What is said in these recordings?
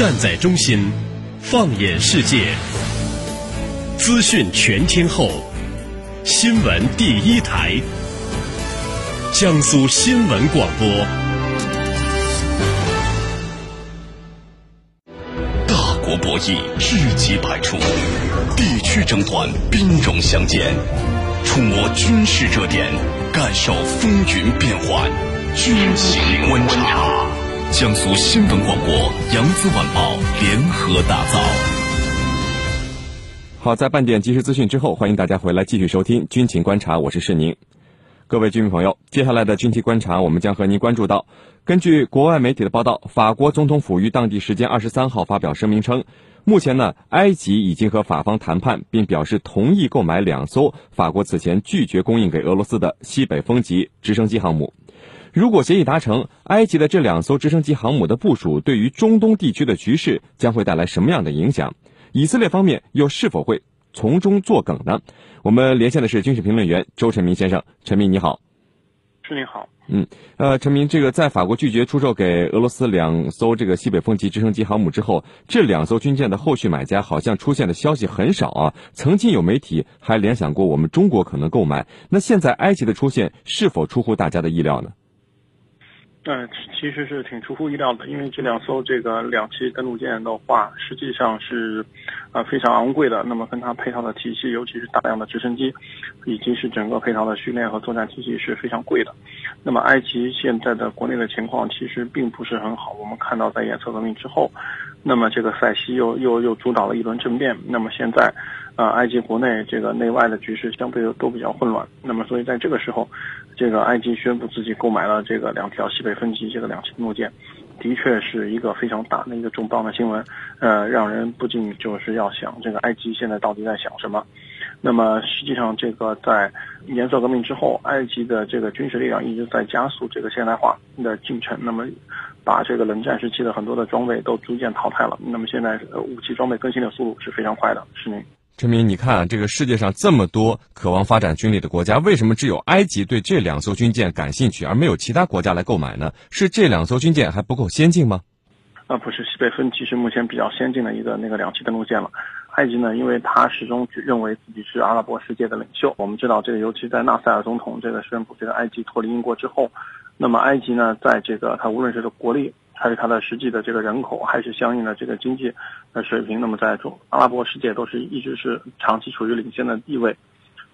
站在中心，放眼世界，资讯全天候，新闻第一台，江苏新闻广播。大国博弈，知己百出；地区争端，兵戎相见。触摸军事热点，感受风云变幻。军情观察，江苏新闻广播、扬子晚报联合打造。好，在半点即时资讯之后，欢迎大家回来继续收听军情观察，我是世宁。各位军民朋友，接下来的军情观察，我们将和您关注到，根据国外媒体的报道，法国总统府于当地时间二十三号发表声明称。目前呢，埃及已经和法方谈判，并表示同意购买两艘法国此前拒绝供应给俄罗斯的西北风级直升机航母。如果协议达成，埃及的这两艘直升机航母的部署对于中东地区的局势将会带来什么样的影响？以色列方面又是否会从中作梗呢？我们连线的是军事评论员周晨明先生，陈明你好。是你好。嗯，呃，陈明，这个在法国拒绝出售给俄罗斯两艘这个西北风级直升机航母之后，这两艘军舰的后续买家好像出现的消息很少啊。曾经有媒体还联想过我们中国可能购买，那现在埃及的出现是否出乎大家的意料呢？嗯，其实是挺出乎意料的，因为这两艘这个两栖登陆舰的话，实际上是，呃，非常昂贵的。那么跟它配套的体系，尤其是大量的直升机，以及是整个配套的训练和作战体系是非常贵的。那么埃及现在的国内的情况其实并不是很好。我们看到在颜色革命之后，那么这个塞西又又又主导了一轮政变。那么现在。啊，埃及国内这个内外的局势相对都比较混乱，那么所以在这个时候，这个埃及宣布自己购买了这个两条西北分级这个两栖登陆舰，的确是一个非常大的一个重磅的新闻，呃，让人不禁就是要想，这个埃及现在到底在想什么？那么实际上，这个在颜色革命之后，埃及的这个军事力量一直在加速这个现代化的进程，那么把这个冷战时期的很多的装备都逐渐淘汰了，那么现在武器装备更新的速度是非常快的，是您。陈明，你看，这个世界上这么多渴望发展军力的国家，为什么只有埃及对这两艘军舰感兴趣，而没有其他国家来购买呢？是这两艘军舰还不够先进吗？啊，不是，西北风其实目前比较先进的一个那个两栖登陆舰了。埃及呢，因为他始终认为自己是阿拉伯世界的领袖。我们知道，这个尤其在纳赛尔总统这个宣布这个埃及脱离英国之后，那么埃及呢，在这个他无论是国力。还是它的实际的这个人口，还是相应的这个经济的水平，那么在中阿拉伯世界都是一直是长期处于领先的地位。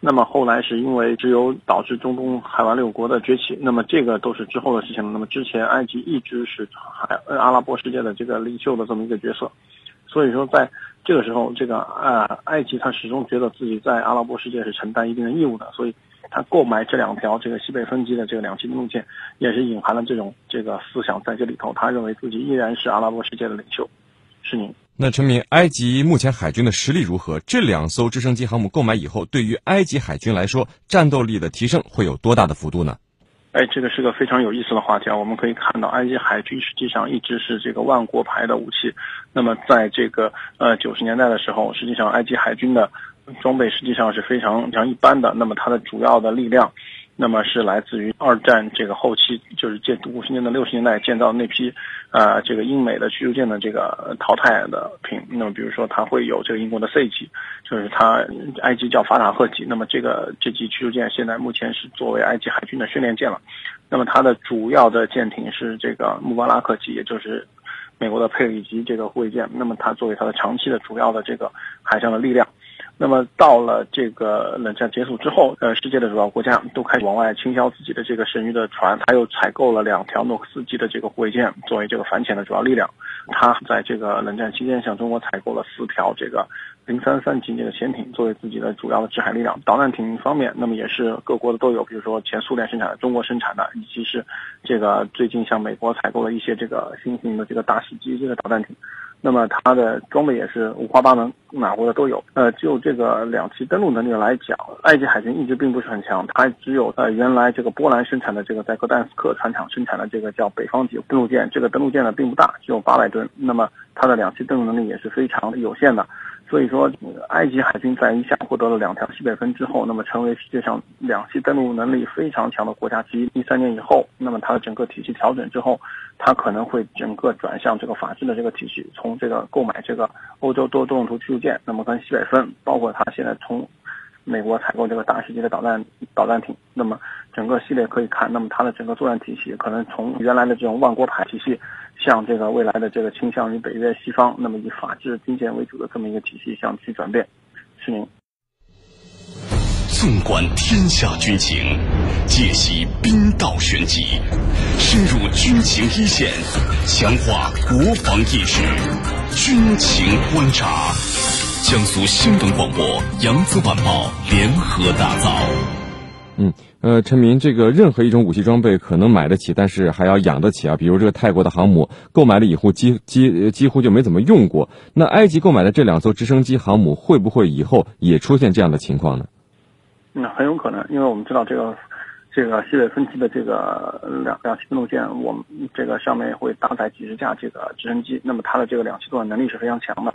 那么后来是因为只有导致中东海湾六国的崛起，那么这个都是之后的事情了。那么之前埃及一直是海阿拉伯世界的这个领袖的这么一个角色，所以说在这个时候，这个啊埃及他始终觉得自己在阿拉伯世界是承担一定的义务的，所以。他购买这两条这个西北风级的这个两栖登陆舰，也是隐含了这种这个思想在这里头。他认为自己依然是阿拉伯世界的领袖。是您。那陈明，埃及目前海军的实力如何？这两艘直升机航母购买以后，对于埃及海军来说，战斗力的提升会有多大的幅度呢？哎，这个是个非常有意思的话题啊！我们可以看到，埃及海军实际上一直是这个万国牌的武器。那么，在这个呃九十年代的时候，实际上埃及海军的。装备实际上是非常非常一般的，那么它的主要的力量，那么是来自于二战这个后期，就是建五十年代六十年代建造那批，呃，这个英美的驱逐舰的这个淘汰的品。那么比如说它会有这个英国的 C 级，就是它埃及叫法塔赫级。那么这个这级驱逐舰现在目前是作为埃及海军的训练舰了。那么它的主要的舰艇是这个穆巴拉克级，也就是美国的佩里级这个护卫舰。那么它作为它的长期的主要的这个海上的力量。那么到了这个冷战结束之后，呃，世界的主要国家都开始往外倾销自己的这个剩余的船，他又采购了两条诺克斯级的这个护卫舰作为这个反潜的主要力量。他在这个冷战期间向中国采购了四条这个零三三级这个潜艇作为自己的主要的制海力量。导弹艇方面，那么也是各国的都有，比如说前苏联生产的、中国生产的，以及是这个最近向美国采购了一些这个新型的这个大喜机这个导弹艇。那么它的装备也是五花八门，哪国的都有。呃，就这个两栖登陆能力来讲，埃及海军一直并不是很强，它只有呃原来这个波兰生产的这个在格但斯克船厂生产的这个叫北方级登陆舰，这个登陆舰呢并不大，只有八百吨。那么它的两栖登陆能力也是非常有限的。所以说，埃及海军在一下获得了两条西北风之后，那么成为世界上两栖登陆能力非常强的国家之一。一三年以后，那么它的整个体系调整之后，它可能会整个转向这个法治的这个体系，从这个购买这个欧洲多多用途驱逐舰，那么跟西北风，包括它现在从。美国采购这个大师级的导弹导弹艇，那么整个系列可以看，那么它的整个作战体系可能从原来的这种万国牌体系，向这个未来的这个倾向于北约西方，那么以法治军舰为主的这么一个体系向去转变。是您。纵观天下军情，解析兵道玄机，深入军情一线，强化国防意识，军情观察。江苏新闻广播、扬子晚报联合打造。嗯，呃，陈明，这个任何一种武器装备可能买得起，但是还要养得起啊。比如这个泰国的航母，购买了以后几几几乎就没怎么用过。那埃及购买的这两艘直升机航母，会不会以后也出现这样的情况呢？那很有可能，因为我们知道这个这个西北分级的这个两两栖登陆舰，我们这个上面会搭载几十架这个直升机，那么它的这个两栖作战能力是非常强的。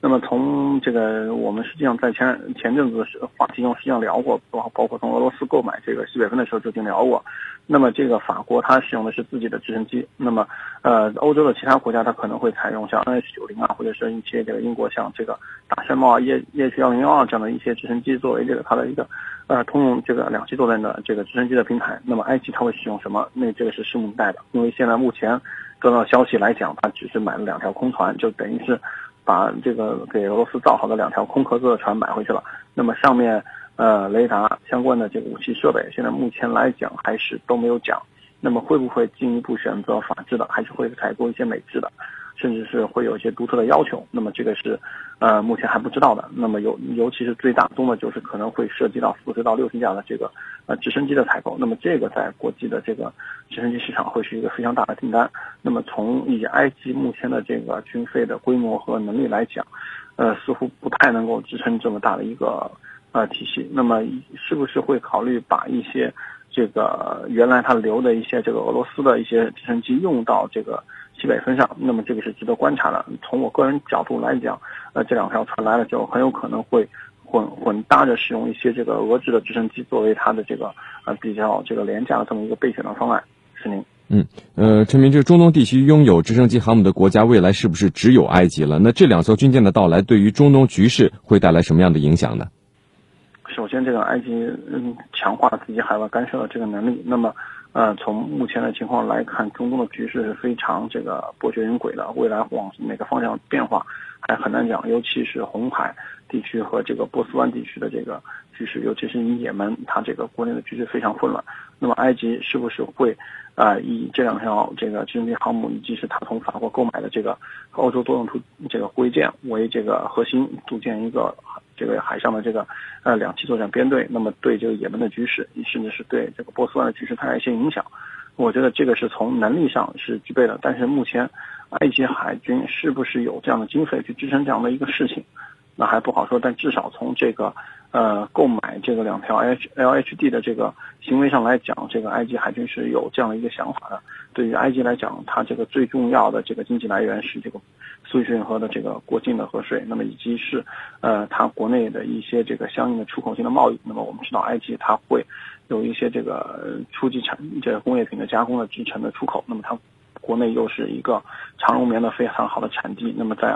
那么从这个，我们实际上在前前阵子话题中实际上聊过，包包括从俄罗斯购买这个西北风的时候就已经聊过。那么这个法国它使用的是自己的直升机，那么呃欧洲的其他国家它可能会采用像 NH 九零啊，或者是一些这个英国像这个大山猫啊、EH EH 幺零幺这样的一些直升机作为这个它的一个呃通用这个两栖作战的这个直升机的平台。那么埃及它会使用什么？那这个是拭目以待的，因为现在目前得到消息来讲，它只是买了两条空船，就等于是。把这个给俄罗斯造好的两条空壳子的船买回去了，那么上面呃雷达相关的这个武器设备，现在目前来讲还是都没有讲。那么会不会进一步选择法制的，还是会采购一些美制的？甚至是会有一些独特的要求，那么这个是，呃，目前还不知道的。那么尤尤其是最大宗的，就是可能会涉及到四十到六十架的这个呃直升机的采购。那么这个在国际的这个直升机市场会是一个非常大的订单。那么从以埃及目前的这个军费的规模和能力来讲，呃，似乎不太能够支撑这么大的一个呃体系。那么是不是会考虑把一些这个原来他留的一些这个俄罗斯的一些直升机用到这个？西北分上，那么这个是值得观察的。从我个人角度来讲，呃，这两条船来了之后，很有可能会混混搭着使用一些这个俄制的直升机，作为它的这个呃比较这个廉价的这么一个备选的方案。是您。嗯，呃，陈明，这个中东地区拥有直升机航母的国家，未来是不是只有埃及了？那这两艘军舰的到来，对于中东局势会带来什么样的影响呢？首先，这个埃及嗯强化自己海外干涉的这个能力，那么。呃，从目前的情况来看，中东的局势是非常这个波谲云诡的，未来往哪个方向变化还很难讲。尤其是红海地区和这个波斯湾地区的这个局势，尤其是以也门，它这个国内的局势非常混乱。那么埃及是不是会啊以这两条这个直升机航母，以及是他从法国购买的这个欧洲多用途这个护卫舰为这个核心，组建一个？这个海上的这个呃两栖作战编队，那么对这个也门的局势，甚至是对这个波斯湾的局势带来一些影响。我觉得这个是从能力上是具备的，但是目前埃及海军是不是有这样的经费去支撑这样的一个事情，那还不好说。但至少从这个呃购买这个两条 L H L H D 的这个行为上来讲，这个埃及海军是有这样的一个想法的。对于埃及来讲，它这个最重要的这个经济来源是这个。苏伊士运河的这个过境的河水，那么以及是，呃，它国内的一些这个相应的出口性的贸易。那么我们知道，埃及它会有一些这个初级产这个工业品的加工的制成的出口。那么它国内又是一个长绒棉的非常好的产地。那么在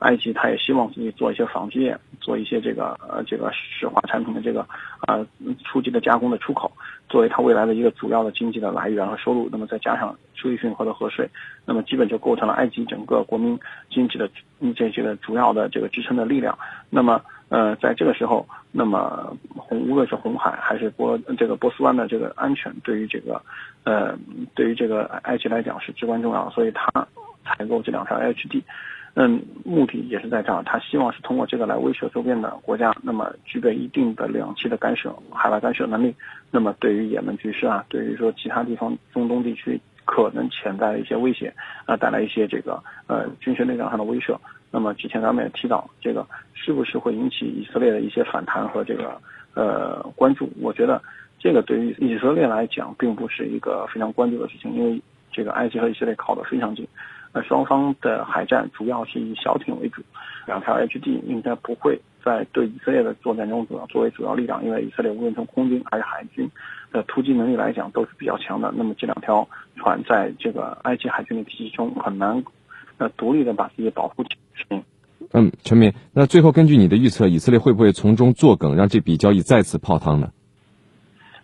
埃及，它也希望自己做一些纺织业，做一些这个呃这个石化产品的这个呃初级的加工的出口。作为它未来的一个主要的经济的来源和收入，那么再加上苏伊士运河的河水，那么基本就构成了埃及整个国民经济的这些的主要的这个支撑的力量。那么，呃，在这个时候，那么红无论是红海还是波这个波斯湾的这个安全，对于这个呃对于这个埃及来讲是至关重要，所以它采购这两条 HD。嗯，目的也是在这儿，他希望是通过这个来威慑周边的国家，那么具备一定的两栖的干涉、海外干涉能力。那么对于也门局势啊，对于说其他地方中东地区可能潜在的一些威胁啊，带来一些这个呃军事力量上的威慑。那么之前咱们也提到，这个是不是会引起以色列的一些反弹和这个呃关注？我觉得这个对于以色列来讲，并不是一个非常关注的事情，因为这个埃及和以色列靠得非常近。呃，双方的海战主要是以小艇为主，两条 HD 应该不会在对以色列的作战中主要作为主要力量，因为以色列无论从空军还是海军的突击能力来讲都是比较强的。那么这两条船在这个埃及海军的体系中很难呃独立的把自己保护起来。嗯，陈明，那最后根据你的预测，以色列会不会从中作梗，让这笔交易再次泡汤呢？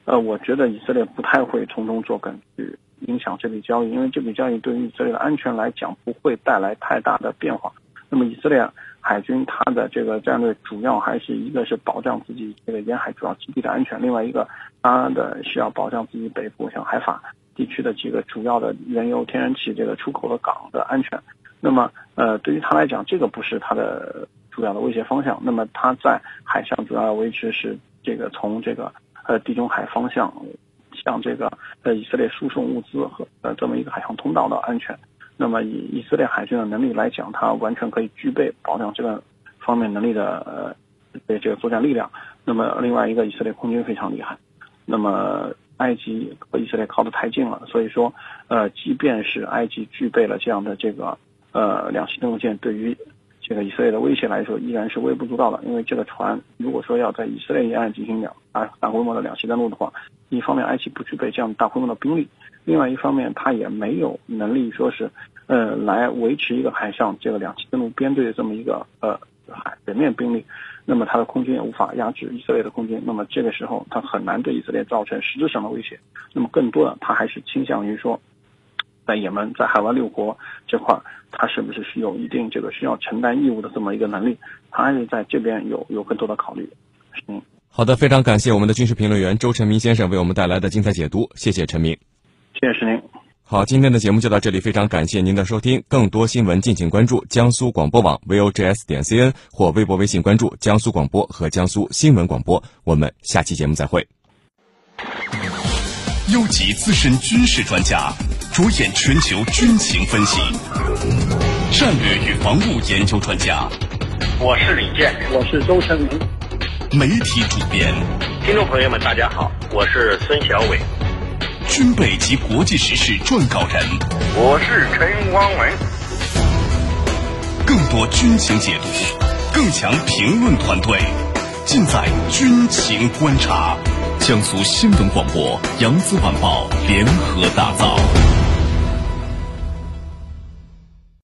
呃，我觉得以色列不太会从中作梗去。影响这笔交易，因为这笔交易对于以色列的安全来讲不会带来太大的变化。那么以色列海军它的这个战略主要还是一个是保障自己这个沿海主要基地的安全，另外一个它的需要保障自己北部像海法地区的几个主要的原油、天然气这个出口的港的安全。那么呃，对于他来讲，这个不是他的主要的威胁方向。那么他在海上主要维持是这个从这个呃地中海方向。向这个在以色列输送物资和呃这么一个海上通道的安全，那么以以色列海军的能力来讲，它完全可以具备保障这个方面能力的呃对这个作战力量。那么另外一个以色列空军非常厉害，那么埃及和以色列靠得太近了，所以说呃即便是埃及具备了这样的这个呃两栖登陆舰，对于这个以色列的威胁来说依然是微不足道的，因为这个船如果说要在以色列沿岸进行两大大规模的两栖登陆的话，一方面埃及不具备这样大规模的兵力，另外一方面它也没有能力说是呃来维持一个海上这个两栖登陆编队的这么一个呃海水面兵力，那么它的空军也无法压制以色列的空军，那么这个时候它很难对以色列造成实质上的威胁，那么更多的它还是倾向于说。在也门，在海湾六国这块，他是不是是有一定这个需要承担义务的这么一个能力？他还是在这边有有更多的考虑。嗯，好的，非常感谢我们的军事评论员周成明先生为我们带来的精彩解读，谢谢陈明。谢谢石宁。好，今天的节目就到这里，非常感谢您的收听。更多新闻敬请关注江苏广播网 vogs 点 cn 或微博、微信关注江苏广播和江苏新闻广播。我们下期节目再会。优级资深军事专家。着眼全球军情分析，战略与防务研究专家。我是李健，我是周成明。媒体主编，听众朋友们，大家好，我是孙小伟。军备及国际时事撰稿人，我是陈光文。更多军情解读，更强评论团队，尽在军情观察。江苏新闻广播、扬子晚报联合打造。